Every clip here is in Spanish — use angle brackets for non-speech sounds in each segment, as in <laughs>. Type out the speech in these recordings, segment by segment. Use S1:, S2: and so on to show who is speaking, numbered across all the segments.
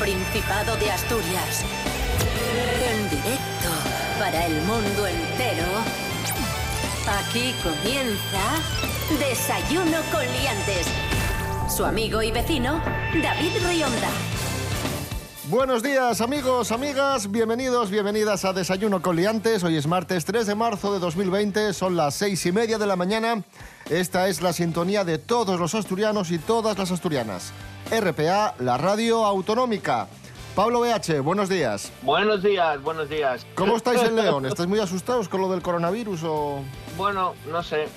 S1: Principado de Asturias. En directo para el mundo entero. Aquí comienza Desayuno con Liantes. Su amigo y vecino, David Rionda.
S2: Buenos días amigos, amigas, bienvenidos, bienvenidas a Desayuno con Liantes. Hoy es martes 3 de marzo de 2020, son las seis y media de la mañana. Esta es la sintonía de todos los asturianos y todas las asturianas. RPA, la radio autonómica. Pablo BH, buenos días.
S3: Buenos días, buenos días.
S2: ¿Cómo estáis en <laughs> León? ¿Estáis muy asustados con lo del coronavirus o...?
S3: Bueno, no sé.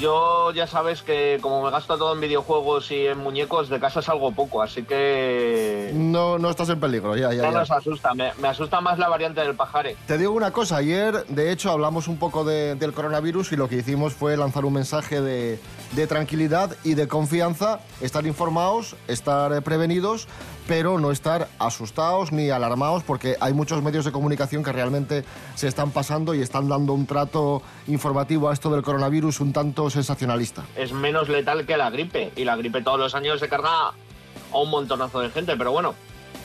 S3: Yo ya sabes que como me gasto todo en videojuegos y en muñecos, de casa salgo poco, así que...
S2: No, no estás en peligro, ya, ya,
S3: No
S2: ya.
S3: nos asusta, me, me asusta más la variante del pajare.
S2: Te digo una cosa, ayer de hecho hablamos un poco de- del coronavirus y lo que hicimos fue lanzar un mensaje de, de tranquilidad y de confianza, estar informados, estar eh, prevenidos, pero no estar asustados ni alarmados porque hay muchos medios de comunicación que realmente se están pasando y están dando un trato informativo a esto del coronavirus un tanto sensacionalista.
S3: Es menos letal que la gripe, y la gripe todos los años se carga a un montonazo de gente, pero bueno,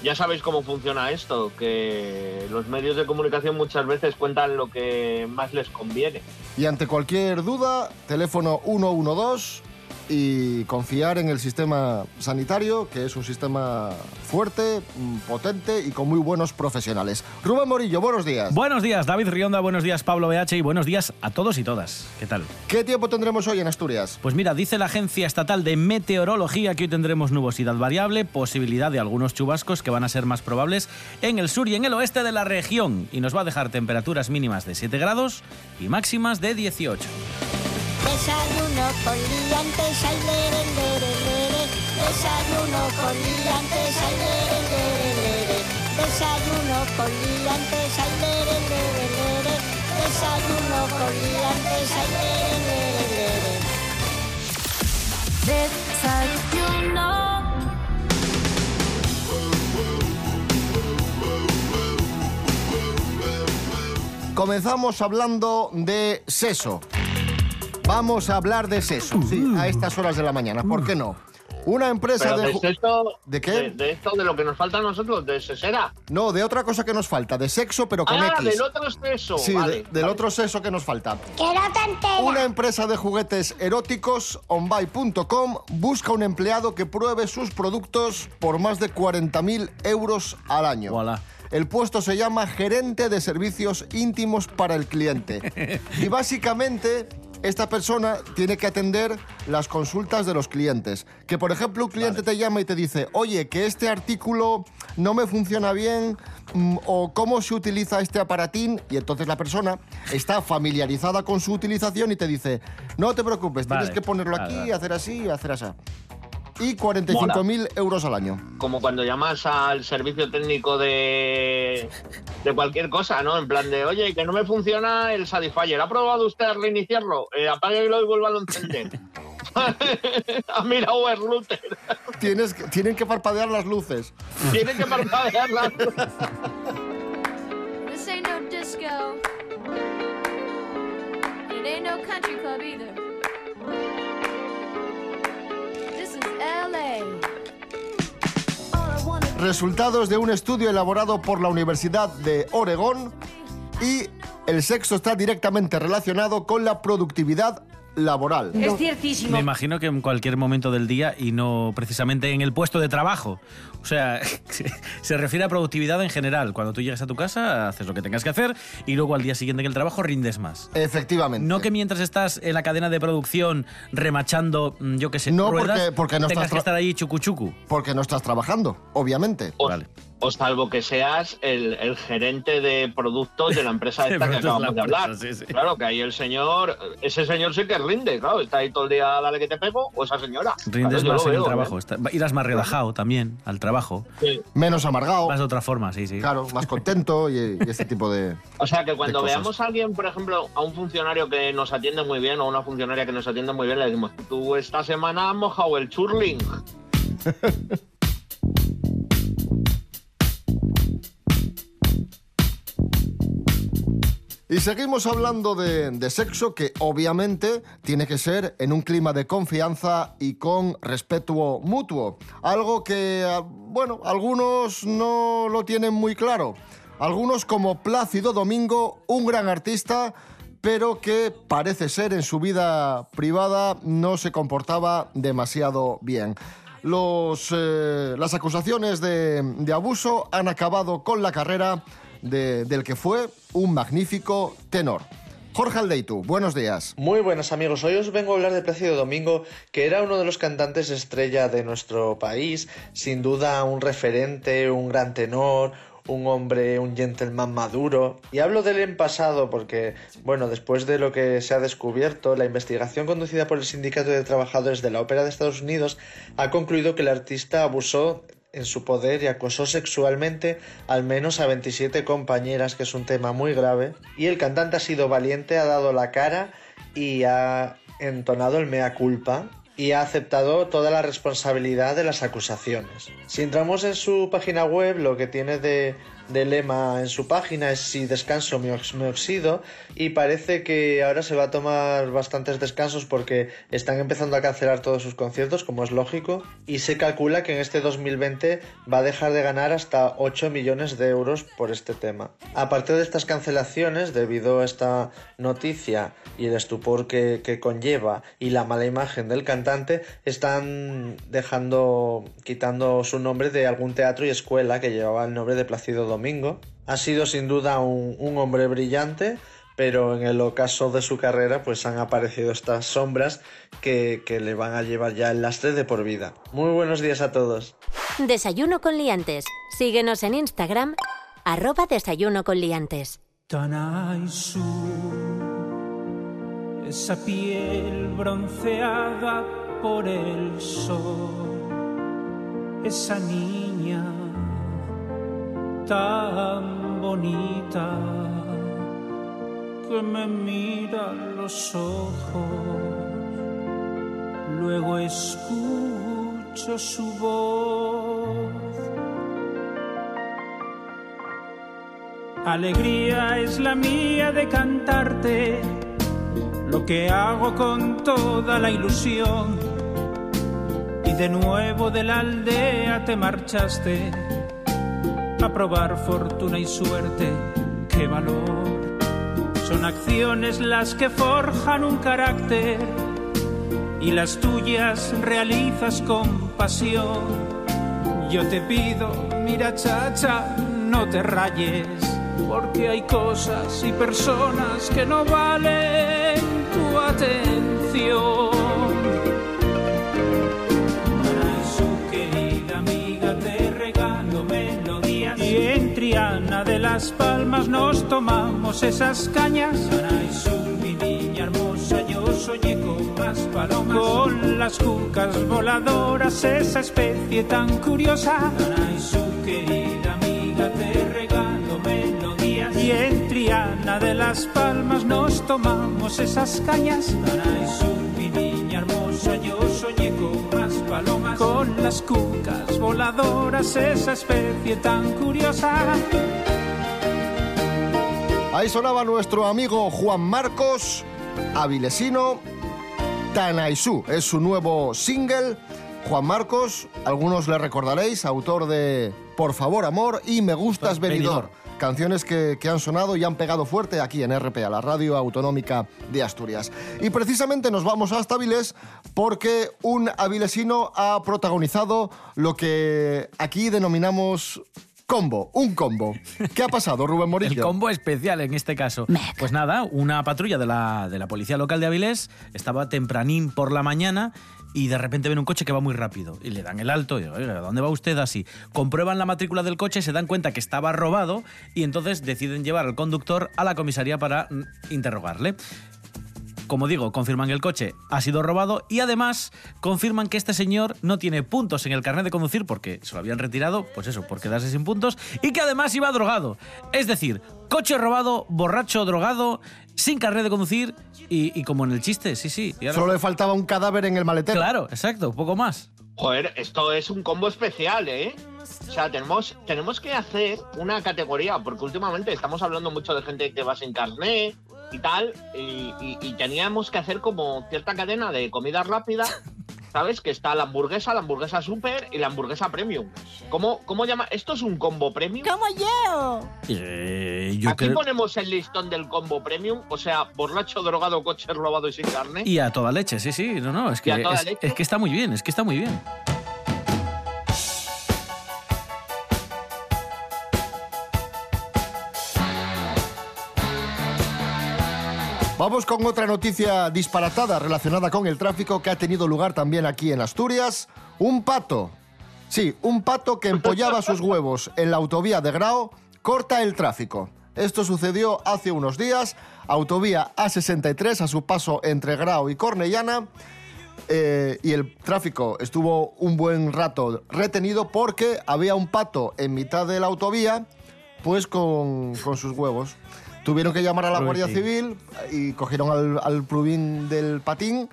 S3: ya sabéis cómo funciona esto, que los medios de comunicación muchas veces cuentan lo que más les conviene.
S2: Y ante cualquier duda, teléfono 112 y confiar en el sistema sanitario, que es un sistema fuerte, mm, potente y con muy buenos profesionales. Rubén Morillo, buenos días.
S4: Buenos días, David Rionda, buenos días, Pablo BH y buenos días a todos y todas. ¿Qué tal?
S2: ¿Qué tiempo tendremos hoy en Asturias?
S4: Pues mira, dice la Agencia Estatal de Meteorología que hoy tendremos nubosidad variable, posibilidad de algunos chubascos que van a ser más probables en el sur y en el oeste de la región y nos va a dejar temperaturas mínimas de 7 grados y máximas de 18.
S5: Desayuno con liantes, ay, lere, lere, lere. Desayuno con liantes, ay, lere, lere, lere. Desayuno con liantes, ay, lere, lere, lere. Desayuno con liantes. Desayuno.
S2: Comenzamos hablando de seso. Vamos a hablar de seso, sí, a estas horas de la mañana. ¿Por qué no? Una empresa de...
S3: de, esto,
S2: ¿De qué?
S3: De, de esto, de lo que nos falta a nosotros, de sesera.
S2: No, de otra cosa que nos falta, de sexo, pero con
S3: Ah,
S2: X.
S3: del otro sexo.
S2: Sí,
S3: vale,
S2: de- del
S3: vale.
S2: otro seso que nos falta.
S5: Que no te enteras.
S2: Una empresa de juguetes eróticos, onbuy.com, busca un empleado que pruebe sus productos por más de 40.000 euros al año.
S4: Voilà.
S2: El puesto se llama gerente de servicios íntimos para el cliente. <laughs> y básicamente esta persona tiene que atender las consultas de los clientes. Que por ejemplo un cliente te llama y te dice, oye, que este artículo no me funciona bien mm, o cómo se utiliza este aparatín y entonces la persona está familiarizada con su utilización y te dice, no te preocupes,
S4: Vale,
S2: tienes que ponerlo
S4: vale,
S2: aquí, hacer así y hacer así. Y 45.000 euros al año.
S3: Como cuando llamas al servicio técnico de, de cualquier cosa, ¿no? En plan de, oye, que no me funciona el Satisfyer. ¿Ha probado usted a reiniciarlo? Eh, apáguelo y vuelva a encender. <laughs> ha mirado el router.
S2: Tienes, que- tienen que parpadear las luces.
S3: Tiene que parpadearla.
S6: This ain't no disco. It ain't no country club either.
S2: Resultados de un estudio elaborado por la Universidad de Oregón y el sexo está directamente relacionado con la productividad laboral.
S7: Es ciertísimo.
S4: Me imagino que en cualquier momento del día y no precisamente en el puesto de trabajo. O sea, <laughs> se refiere a productividad en general. Cuando tú llegas a tu casa, haces lo que tengas que hacer y luego al día siguiente en el trabajo rindes más.
S2: Efectivamente.
S4: No que mientras estás en la cadena de producción remachando, mm, yo qué sé,
S2: No,
S4: ruedas,
S2: porque- porque no
S4: tengas
S2: estás
S4: que
S2: tra-
S4: estar ahí chucu chucu.
S2: Porque no estás trabajando, obviamente.
S4: Vale.
S3: O salvo que seas el, el gerente de productos de la empresa <laughs>
S4: De
S3: esta que acabamos de hablar.
S4: empresa, sí, sí.
S3: Claro, que ahí el señor, ese señor sí que rinde, claro, está ahí todo el día, dale que te pego, o esa señora.
S4: Rindes
S3: Claro,
S4: más en el trabajo.
S3: ¿eh?
S4: está- irás más relajado también al trabajo.
S3: Sí.
S2: Menos amargado,
S4: Vas de otra forma, sí, sí.
S2: claro, más contento y, y este tipo de...
S3: O sea que cuando veamos a alguien, por ejemplo, a un funcionario que nos atiende muy bien o a una funcionaria que nos atiende muy bien, le decimos, tú esta semana has mojado el churling. <laughs>
S2: Y seguimos hablando de, sexo que obviamente tiene que ser en un clima de confianza y con respeto mutuo. Algo que, ah, bueno, algunos no lo tienen muy claro. Algunos como Plácido Domingo, un gran artista, pero que parece ser en su vida privada no se comportaba demasiado bien. Los, eh, las acusaciones de, de abuso han acabado con la carrera de- del que fue un magnífico tenor. Jorge Aldeitu, buenos días.
S7: Muy buenas amigos, hoy os vengo a hablar de Plácido Domingo, que era uno de los cantantes estrella de nuestro país, sin duda un referente, un gran tenor, un hombre, un gentleman maduro. Y hablo de él en pasado porque, bueno, después de lo que se ha descubierto, la investigación conducida por el Sindicato de Trabajadores de la Ópera de Estados Unidos ha concluido que el artista abusó en su poder y acosó sexualmente al menos a 27 compañeras, que es un tema muy grave. Y el cantante ha sido valiente, ha dado la cara y ha entonado el mea culpa y ha aceptado toda la responsabilidad de las acusaciones. Si entramos en su página web, lo que tiene de, de lema en su página es si descanso me, ox- me oxido y parece que ahora se va a tomar bastantes descansos porque están empezando a cancelar todos sus conciertos, como es lógico, y se calcula que en este 2020 va a dejar de ganar hasta 8 millones de euros por este tema. Aparte de estas cancelaciones, debido a esta noticia y el estupor que, que conlleva y la mala imagen del cantante, están dejando, quitando su nombre de algún teatro y escuela que llevaba el nombre de Plácido Domingo. Ha sido sin duda un, un hombre brillante, pero en el ocaso de su carrera pues han aparecido estas sombras que, que le van a llevar ya el lastre de por vida. Muy buenos días a todos.
S1: Desayuno con liantes. Síguenos en Instagram, arroba desayuno con liantes.
S8: Tanaisu, esa piel bronceada por el sol, esa niña tan bonita que me mira los ojos, luego escucho su voz. Alegría es la mía de cantarte, lo que hago con toda la ilusión. Y de nuevo de la aldea te marchaste a probar fortuna y suerte, qué valor. Son acciones las que forjan un carácter y las tuyas realizas con pasión. Yo te pido, mira chacha, no te rayes, porque hay cosas y personas que no valen tu atención. Triana de las Palmas nos tomamos esas cañas. Su mi niña hermosa, yo soñé con más palomas. Con las cucas voladoras, esa especie tan curiosa. Su querida amiga, te regalo melodías. Y en Triana de las Palmas nos tomamos esas cañas. Su mi niña hermosa, yo soñé con las cucas voladoras, esa especie tan curiosa.
S2: Ahí sonaba nuestro amigo Juan Marcos, avilesino, Tanaisú. Es su nuevo single. Juan Marcos, algunos le recordaréis, autor de Por favor, amor y Me gustas, venidor. Canciones que, que han sonado y han pegado fuerte aquí en RPA, la radio autonómica de Asturias. Y precisamente nos vamos hasta Avilés porque un avilesino ha protagonizado lo que aquí denominamos combo, un combo. ¿Qué ha pasado, Rubén Morillo?
S4: El combo especial en este caso. Pues nada, una patrulla de la, de la policía local de Avilés estaba tempranín por la mañana y de repente ven un coche que va muy rápido y le dan el alto y digo, oiga, ¿a ¿dónde va usted así? Comprueban la matrícula del coche, se dan cuenta que estaba robado y entonces deciden llevar al conductor a la comisaría para mm, interrogarle. Como digo, confirman que el coche ha sido robado y además confirman que este señor no tiene puntos en el carnet de conducir porque se lo habían retirado, pues eso, por quedarse sin puntos, y que además iba drogado. Es decir, coche robado, borracho drogado, sin carnet de conducir y, y como en el chiste, sí, sí. Y ahora-
S2: Solo le faltaba un cadáver en el maletero.
S4: Claro, exacto, poco más.
S3: Joder, esto es un combo especial, ¿eh? O sea, tenemos, tenemos que hacer una categoría, porque últimamente estamos hablando mucho de gente que va sin carné y tal, y, y- y teníamos que hacer como cierta cadena de comida rápida, <laughs> ¿sabes? Que está la hamburguesa, la hamburguesa super y la hamburguesa premium. ¿Cómo, cómo llama? ¿Esto es un combo premium?
S9: ¡Como yo!
S4: Eh, yo
S3: Aquí
S4: creo-
S3: ponemos el listón del combo premium, o sea, borracho, drogado, coche robado y sin carne.
S4: Y a toda leche, sí, sí. No, no, es que, es que está muy bien, es que está muy bien.
S2: Vamos con otra noticia disparatada relacionada con el tráfico que ha tenido lugar también aquí en Asturias. Un pato. Sí, un pato que empollaba sus huevos en la autovía de Grao corta el tráfico. Esto sucedió hace unos días. Autovía A63 a su paso entre Grao y Cornellana. eh, y el tráfico estuvo un buen rato retenido porque había un pato en mitad de la autovía, pues con, con sus huevos. Tuvieron que llamar a la Guardia. Civil y cogieron al, al plugin del patín,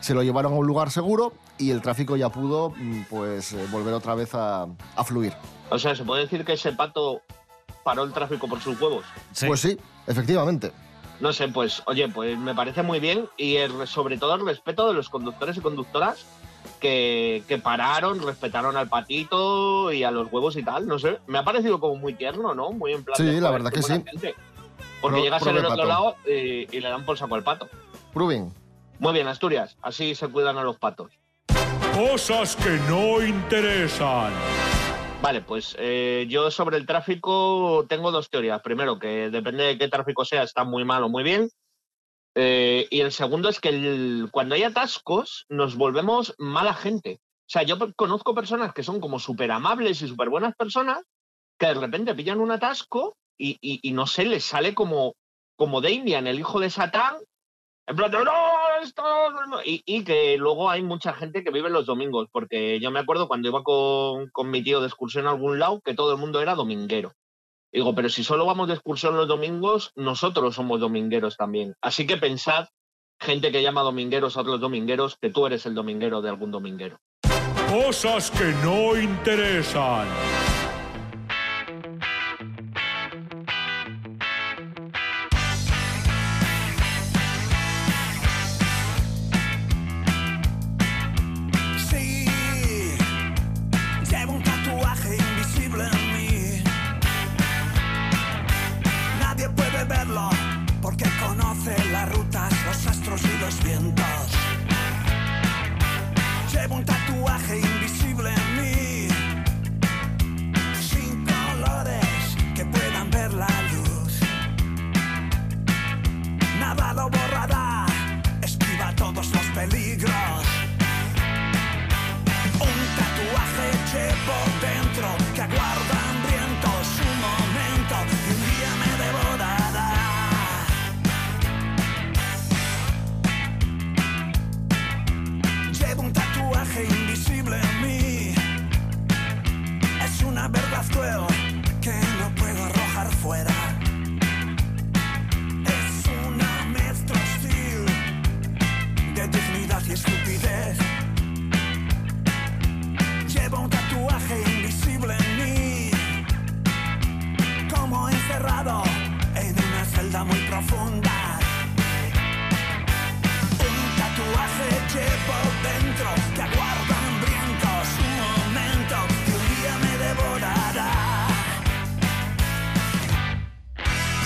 S2: se lo llevaron a un lugar seguro y el tráfico ya pudo mm, pues eh, volver otra vez a, a fluir.
S3: O sea, ¿se puede decir que ese pato paró el tráfico por sus huevos?
S4: Sí.
S2: Pues sí, efectivamente.
S3: No sé, pues oye, pues me parece muy bien y el- sobre todo el respeto de los conductores y conductoras que, que pararon, respetaron al patito y a los huevos y tal, no sé. Me ha parecido como muy tierno, ¿no? Muy en plan.
S2: Sí,
S3: de,
S2: la verdad que sí.
S3: gente. Porque
S2: Pro-
S3: llegas en
S2: prove
S3: el otro
S2: pato.
S3: lado eh, y le dan por saco al pato.
S2: Rubén.
S3: Muy bien, Asturias, así se cuidan a los patos.
S10: Cosas que no interesan.
S3: Vale, pues eh, yo sobre el tráfico tengo dos teorías. Primero, que depende de qué tráfico sea, está muy mal o muy bien. Eh, y el segundo es que el- cuando hay atascos nos volvemos mala gente. O sea, yo conozco personas que son como súper amables y súper buenas personas que de repente pillan un atasco y, no sé, les sale como, como Damian, el hijo de Satán, en plan no, esto no", y, y que luego hay mucha gente que vive los domingos, porque yo me acuerdo cuando iba con, con mi tío de excursión a algún lado que todo el mundo era dominguero. Digo, pero si solo vamos de excursión los domingos, nosotros somos domingueros también. Así que pensad, gente que llama domingueros a otros domingueros, que tú eres el dominguero de algún dominguero.
S10: Cosas que no interesan.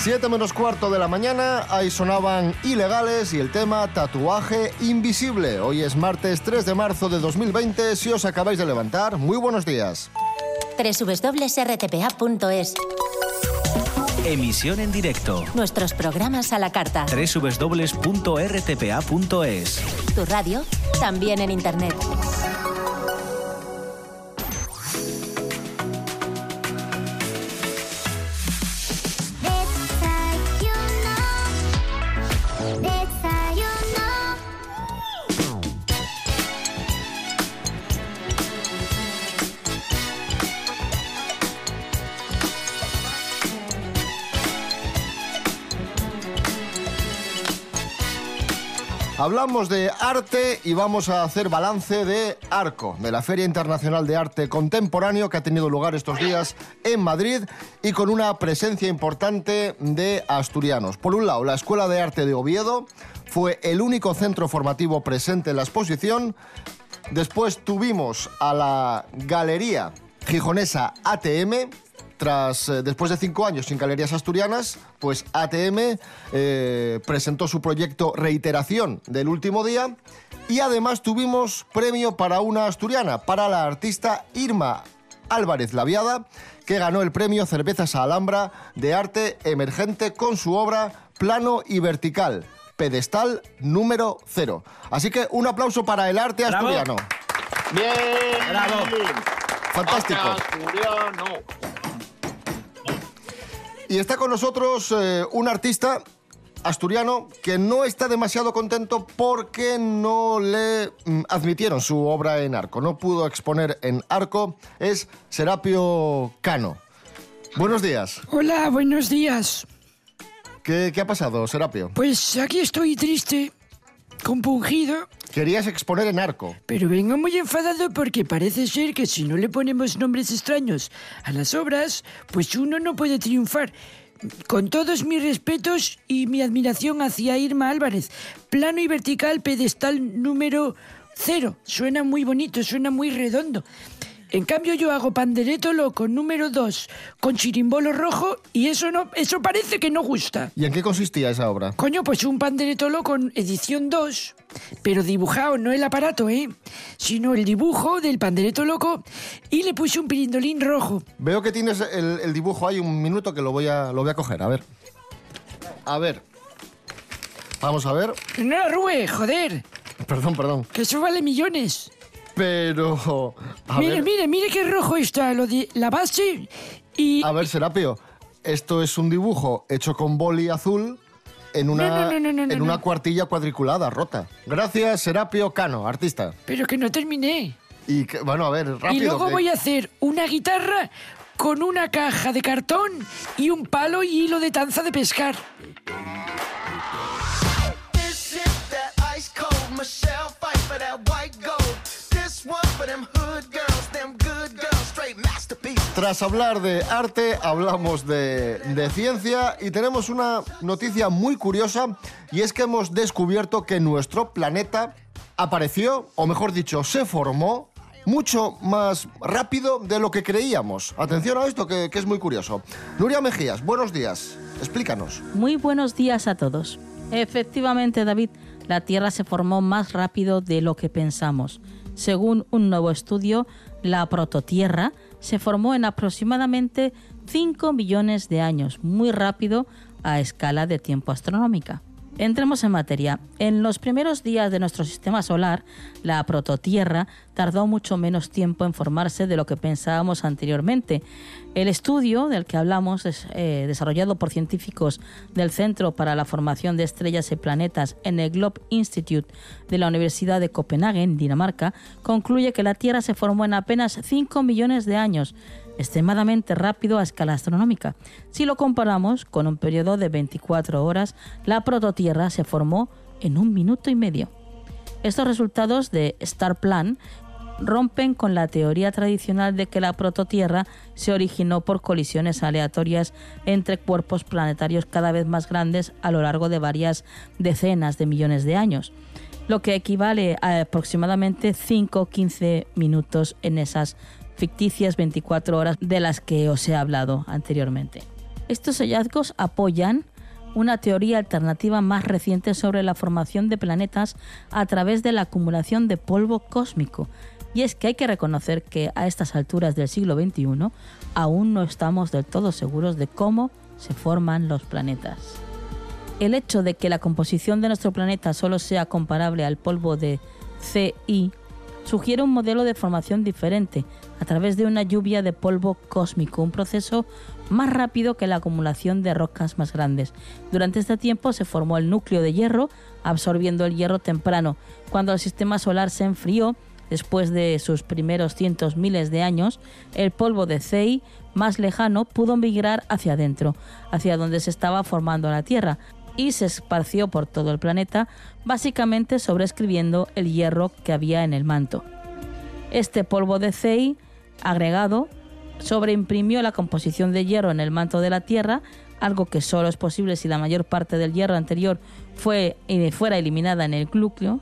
S2: 7 menos cuarto de la mañana, ahí sonaban ilegales y el tema tatuaje invisible. Hoy es martes 3 de marzo de 2020. Si os acabáis de levantar, muy buenos días.
S1: www.rtpa.es
S4: Emisión en directo.
S1: Nuestros programas a la carta.
S4: www.rtpa.es
S1: Tu radio, también en Internet.
S2: Hablamos de arte y vamos a hacer balance de Arco, de la Feria Internacional de Arte Contemporáneo que ha tenido lugar estos días en Madrid y con una presencia importante de asturianos. Por un lado, la Escuela de Arte de Oviedo fue el único centro formativo presente en la exposición. Después tuvimos a la Galería Gijonesa ATM, tras, eh, después de cinco años sin galerías asturianas, pues ATM eh, presentó su proyecto Reiteración del último día y además tuvimos premio para una asturiana, para la artista Irma Álvarez Laviada, que ganó el premio Cervezas a Alhambra de arte emergente con su obra Plano y Vertical, pedestal número cero. Así que un aplauso para el arte
S4: Bravo.
S2: asturiano.
S3: Bien.
S4: Bravo.
S2: Fantástico.
S3: Asturiano.
S2: Y está con nosotros eh, un artista asturiano que no está demasiado contento porque no le mm, admitieron su obra en arco. No pudo exponer en arco. Es Serapio Cano. Buenos días.
S11: Hola, buenos días.
S2: ¿Qué, qué ha pasado, Serapio?
S11: Pues aquí estoy triste, compungido,
S2: Querías exponer en arco.
S11: pero vengo muy enfadado porque parece ser que si no le ponemos nombres extraños a las obras, pues uno no puede triunfar. Con todos mis respetos y mi admiración hacia Irma Álvarez, plano y vertical, pedestal número cero. Suena muy bonito, suena muy redondo. En cambio yo hago pandereto loco número dos con chirimbolo rojo y eso no, eso parece que no gusta.
S2: ¿Y en qué consistía esa obra?
S11: Coño, pues un pandereto loco edición 2, pero dibujado, no el aparato, ¿eh? Sino el dibujo del pandereto loco y le puse un pirindolín rojo.
S2: Veo que tienes el, el dibujo ahí, un minuto que lo voy, a, lo voy a coger. A ver. A ver. Vamos a ver.
S11: No la rue, joder,
S2: Perdón, perdón.
S11: que eso vale millones.
S2: Pero... A
S11: mire,
S2: ver.
S11: mire, mire qué rojo está, lo de la base y...
S2: A ver, Serapio, esto es un dibujo hecho con boli azul en una,
S11: No, no, no, no, no,
S2: en una cuartilla cuadriculada, rota. Gracias, Serapio Cano, artista.
S11: Pero que no terminé.
S2: Y que, bueno, a ver, rápido.
S11: y luego
S2: que-
S11: voy a hacer una guitarra con una caja de cartón y un palo y hilo de tanza de pescar.
S2: Tras hablar de arte, hablamos de, ciencia y tenemos una noticia muy curiosa y es que hemos descubierto que nuestro planeta apareció, o mejor dicho, se formó mucho más rápido de lo que creíamos. Atención a esto que, que es muy curioso. Nuria Mejías, buenos días. Explícanos.
S12: Muy buenos días a todos. Efectivamente, David, la Tierra se formó más rápido de lo que pensamos. Según un nuevo estudio, la prototierra se formó en aproximadamente 5 millones de años, muy rápido a escala de tiempo astronómica. Entremos en materia. En los primeros días de nuestro sistema solar, la prototierra tardó mucho menos tiempo en formarse de lo que pensábamos anteriormente. El estudio del que hablamos, eh, desarrollado por científicos del Centro para la Formación de Estrellas y Planetas en el Globe Institute de la Universidad de Copenhague, en Dinamarca, concluye que la Tierra se formó en apenas 5 millones de años, extremadamente rápido a escala astronómica. Si lo comparamos con un periodo de 24 horas, la prototierra se formó en un minuto y medio. Estos resultados de Star Plan rompen con la teoría tradicional de que la prototierra se originó por colisiones aleatorias entre cuerpos planetarios cada vez más grandes a lo largo de varias decenas de millones de años, lo que equivale a aproximadamente 5 o 15 minutos en esas ficticias 24 horas de las que os he hablado anteriormente. Estos hallazgos apoyan una teoría alternativa más reciente sobre la formación de planetas a través de la acumulación de polvo cósmico. Y es que hay que reconocer que a estas alturas del siglo XXI aún no estamos del todo seguros de cómo se forman los planetas. El hecho de que la composición de nuestro planeta solo sea comparable al polvo de CI sugiere un modelo de formación diferente a través de una lluvia de polvo cósmico, un proceso más rápido que la acumulación de rocas más grandes. Durante este tiempo se formó el núcleo de hierro, absorbiendo el hierro temprano. Cuando el sistema solar se enfrió, después de sus primeros cientos miles de años, el polvo de CI más lejano pudo migrar hacia adentro, hacia donde se estaba formando la Tierra. Y se esparció por todo el planeta, básicamente sobreescribiendo el hierro que había en el manto. Este polvo de CI agregado sobreimprimió la composición de hierro en el manto de la Tierra, algo que solo es posible si la mayor parte del hierro anterior fue, eh, fuera eliminada en el núcleo.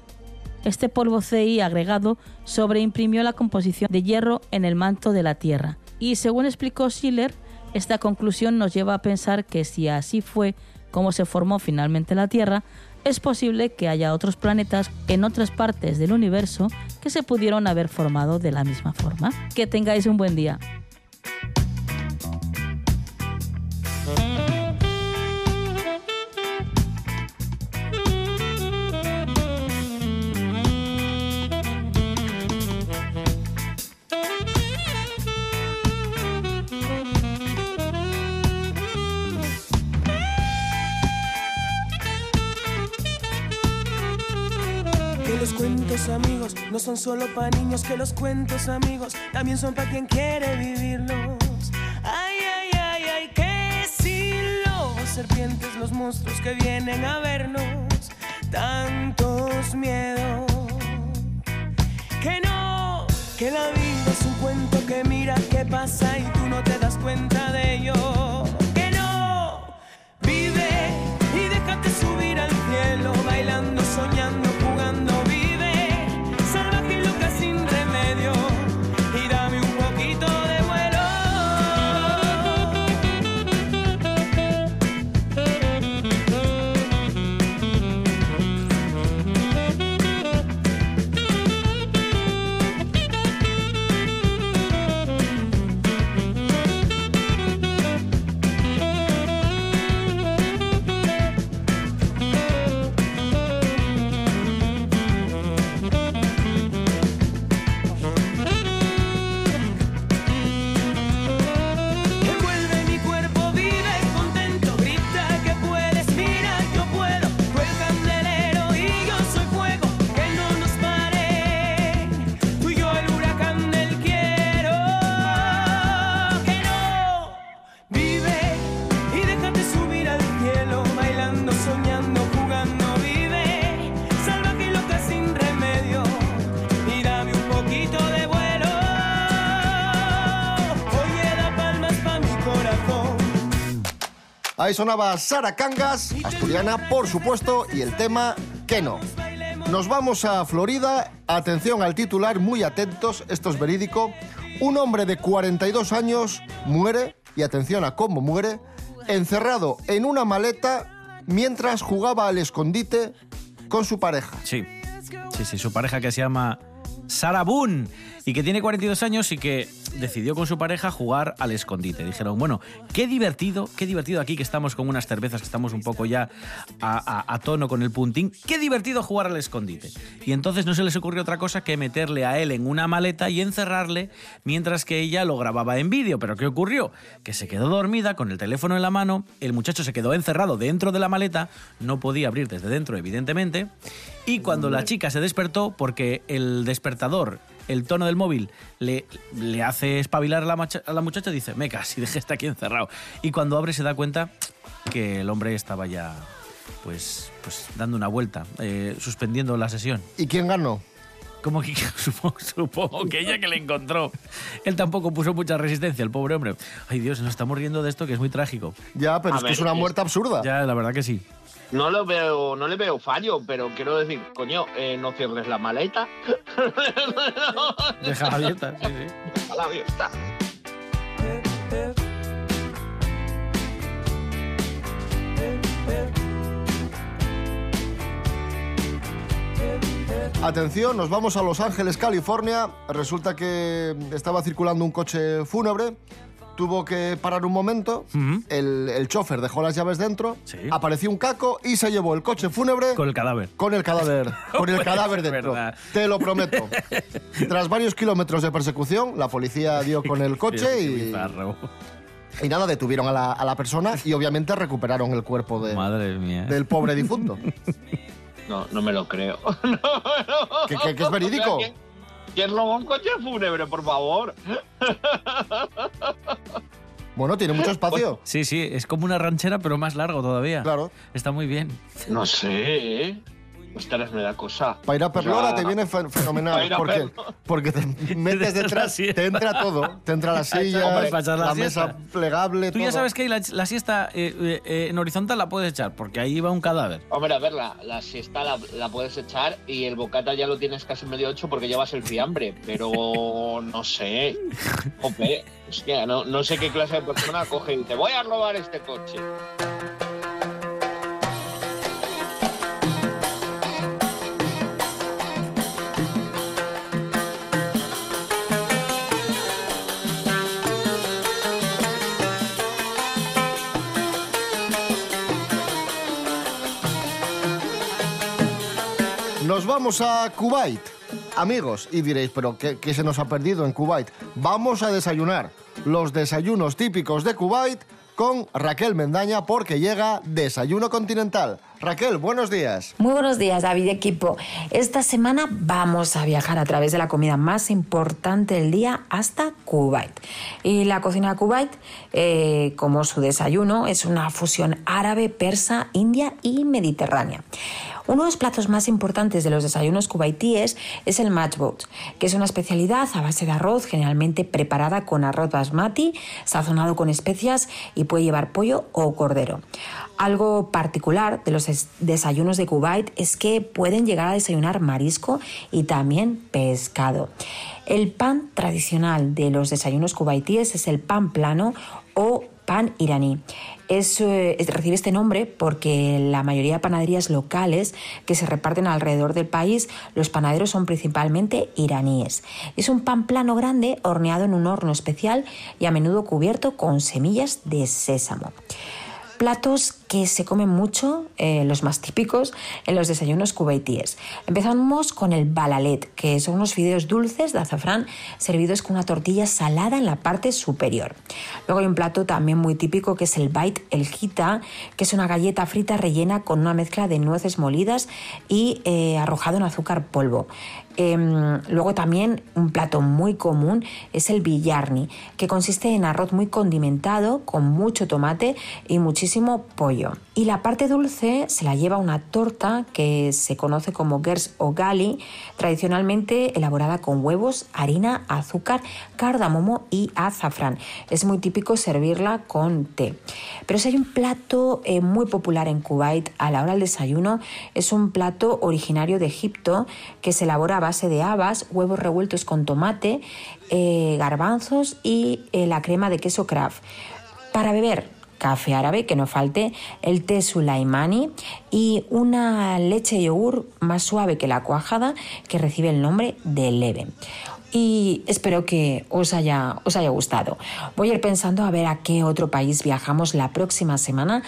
S12: Este polvo CI agregado sobreimprimió la composición de hierro en el manto de la Tierra. Y según explicó Schiller, esta conclusión nos lleva a pensar que si así fue como se formó finalmente la Tierra, es posible que haya otros planetas en otras partes del universo que se pudieron haber formado de la misma forma. Que tengáis un buen día.
S13: Son solo para niños, que los cuentos amigos también son para quien quiere vivirlos. Ay, ay, ay, ay, que si serpientes, los monstruos que vienen a vernos, tantos miedos. Que no, que la vida es un cuento que mira qué pasa y tú no te das cuenta de ello. Que no, vive y déjate subir al cielo, bailando, soñando,
S2: Ahí sonaba Sara Cangas, asturiana, por supuesto, y el tema que no. Nos vamos a Florida. Atención al titular, muy atentos, esto es verídico. Un hombre de 42 años muere, y atención a cómo muere, encerrado en una maleta mientras jugaba al escondite con su pareja.
S4: Sí, sí, sí, su pareja que se llama Sarah Boone y que tiene 42 años y que decidió con su pareja jugar al escondite. Dijeron, bueno, qué divertido, qué divertido aquí que estamos con unas cervezas que estamos un poco ya a, a- tono con el puntín. Qué divertido jugar al escondite. Y entonces no se les ocurrió otra cosa que meterle a él en una maleta y encerrarle mientras que ella lo grababa en vídeo. Pero ¿qué ocurrió? Que se quedó dormida con el teléfono en la mano, el muchacho se quedó encerrado dentro de la maleta, no podía abrir desde dentro, evidentemente, y cuando la chica se despertó, porque el despertador, el tono del móvil, le, le hace espabilar a la, macha- a la muchacha, dice, me casi dejé este aquí encerrado. Y cuando abre se da cuenta que el hombre estaba ya, pues, pues dando una vuelta, eh, suspendiendo la sesión.
S2: ¿Y quién ganó?
S4: Como que <laughs> supongo, supongo que ella que le encontró. Él tampoco puso mucha resistencia, el pobre hombre. Ay Dios, nos estamos riendo de esto que es muy trágico.
S2: Ya, pero
S3: A
S2: es que es una
S3: es-
S2: muerte absurda.
S4: Ya, la verdad que sí.
S3: No lo veo, no le veo fallo, pero quiero decir, coño, eh, no cierres la maleta. <laughs>
S4: Deja abierta, sí, sí.
S3: Déjala abierta.
S2: Atención, nos vamos a Los Ángeles, California. Resulta que estaba circulando un coche fúnebre. Tuvo que parar un momento. el, el chofer dejó las llaves dentro. Apareció un caco y se llevó el coche fúnebre.
S4: Con el cadáver.
S2: Con el cadáver. <laughs> con el cadáver dentro.
S4: verdad.
S2: Te lo prometo. <laughs> Tras varios kilómetros de persecución, la policía dio con el coche y. Y nada, detuvieron a la, a la persona y obviamente recuperaron el cuerpo de-
S4: Madre mía.
S2: del pobre difunto. <laughs>
S3: No, no me lo creo.
S2: Que- que- que es verídico.
S3: ¿Quién, robó un coche fúnebre, por favor? <laughs>
S2: Bueno, tiene mucho espacio.
S4: Sí, sí, es como una ranchera, pero más largo todavía.
S2: Claro.
S4: Está muy bien.
S3: No sé, ¿eh? Ostras, me da cosa.
S2: Para ir a Perlora
S3: O sea,
S2: te viene fenomenal. Porque, porque te metes detrás, te entra todo. Te entra la <laughs> silla,
S4: Hombre, la
S2: mesa plegable,
S4: Tú ya sabes que ahí la, la siesta eh, eh, eh, en horizontal la puedes echar, porque ahí va un cadáver.
S3: Hombre, a ver, la, la siesta la, la puedes echar y el bocata ya lo tienes casi medio ocho porque llevas el fiambre, pero <laughs> no sé. Jope, hostia, no, no sé qué clase de persona coge y dice, voy a robar este coche.
S2: Vamos a Kuwait. Amigos, y diréis, ¿pero qué, se nos ha perdido en Kuwait? Vamos a desayunar los desayunos típicos de Kuwait con Raquel Mendaña porque llega Desayuno Continental. Raquel, buenos días.
S14: Muy buenos días, David equipo. Esta semana vamos a viajar a través de la comida más importante del día hasta Kuwait. Y la cocina de Kuwait, eh, como su desayuno, es una fusión árabe, persa, india y mediterránea. Uno de los platos más importantes de los desayunos cubaitíes es el matchboat, que es una especialidad a base de arroz, generalmente preparada con arroz basmati, sazonado con especias y puede llevar pollo o cordero. Algo particular de los des- desayunos de Kuwait es que pueden llegar a desayunar marisco y también pescado. El pan tradicional de los desayunos cubaitíes es el pan plano o pan iraní. Eh, es- recibe este nombre porque la mayoría de panaderías locales que se reparten alrededor del país, los panaderos son principalmente iraníes. Es un pan plano grande horneado en un horno especial y a menudo cubierto con semillas de sésamo. Platos que se comen mucho, eh, los más típicos, en los desayunos cubaitíes. Empezamos con el balalet, que son unos fideos dulces de azafrán servidos con una tortilla salada en la parte superior. Luego hay un plato también muy típico que es el bait el gita, que es una galleta frita rellena con una mezcla de nueces molidas y eh, arrojado en azúcar polvo. Em, luego también un plato muy común es el billarni, que consiste en arroz muy condimentado con mucho tomate y muchísimo pollo. Y la parte dulce se la lleva una torta que se conoce como gers o gali, tradicionalmente elaborada con huevos, harina, azúcar, cardamomo y azafrán. Es muy típico servirla con té. Pero si hay un plato eh, muy popular en Kuwait a la hora del desayuno, es un plato originario de Egipto que se elabora a base de habas, huevos revueltos con tomate, eh, garbanzos y eh, la crema de queso Kraft. Para beber, café árabe, que no falte, el té sulaimani y una leche yogur más suave que la cuajada que recibe el nombre de leve. Y espero que os haya, os haya gustado. Voy a ir pensando a ver a qué otro país viajamos la próxima semana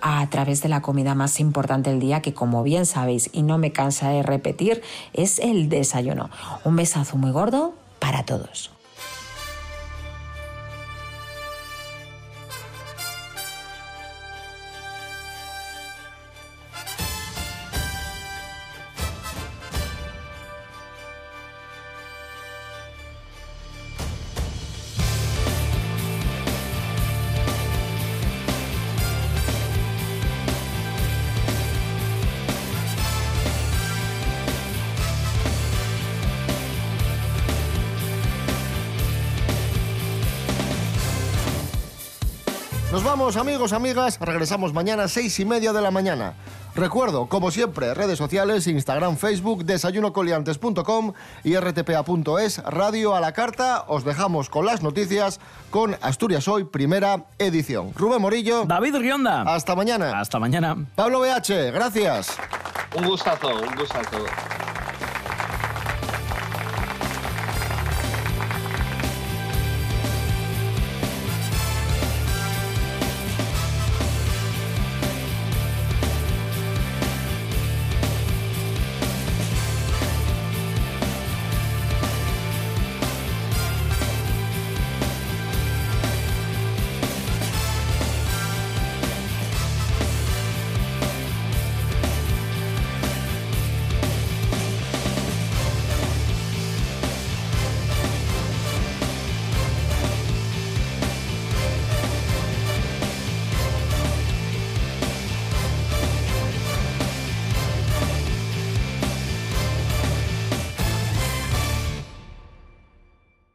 S14: a través de la comida más importante del día, que como bien sabéis y no me cansaré de repetir, es el desayuno. Un besazo muy gordo para todos.
S2: Amigos, amigas. Regresamos mañana a seis y media de la mañana. Recuerdo, como siempre, redes sociales, Instagram, Facebook, desayunocoliantes.com y rtpa.es, Radio a la Carta. Os dejamos con las noticias con Asturias Hoy, primera edición. Rubén Morillo.
S4: David Rionda.
S2: Hasta mañana.
S4: Hasta mañana.
S2: Pablo BH, gracias.
S3: Un gustazo, un gustazo.